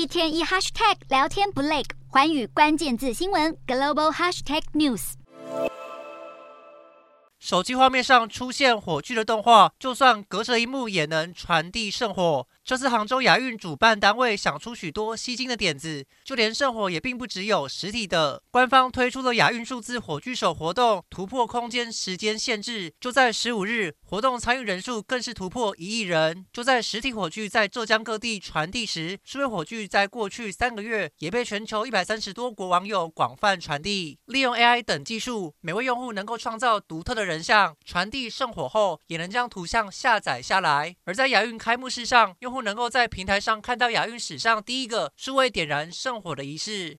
一天一 hashtag 聊天不累，环宇关键字新闻 global hashtag news。手机画面上出现火炬的动画，就算隔着一幕也能传递圣火。这次杭州亚运主办单位想出许多吸睛的点子，就连圣火也并不只有实体的。官方推出了亚运数字火炬手活动，突破空间时间限制，就在十五日，活动参与人数更是突破一亿人。就在实体火炬在浙江各地传递时，数位火炬在过去三个月也被全球一百三十多国网友广泛传递。利用 AI 等技术，每位用户能够创造独特的人像，传递圣火后也能将图像下载下来。而在亚运开幕式上，用户能够在平台上看到亚运史上第一个数位点燃圣火的仪式。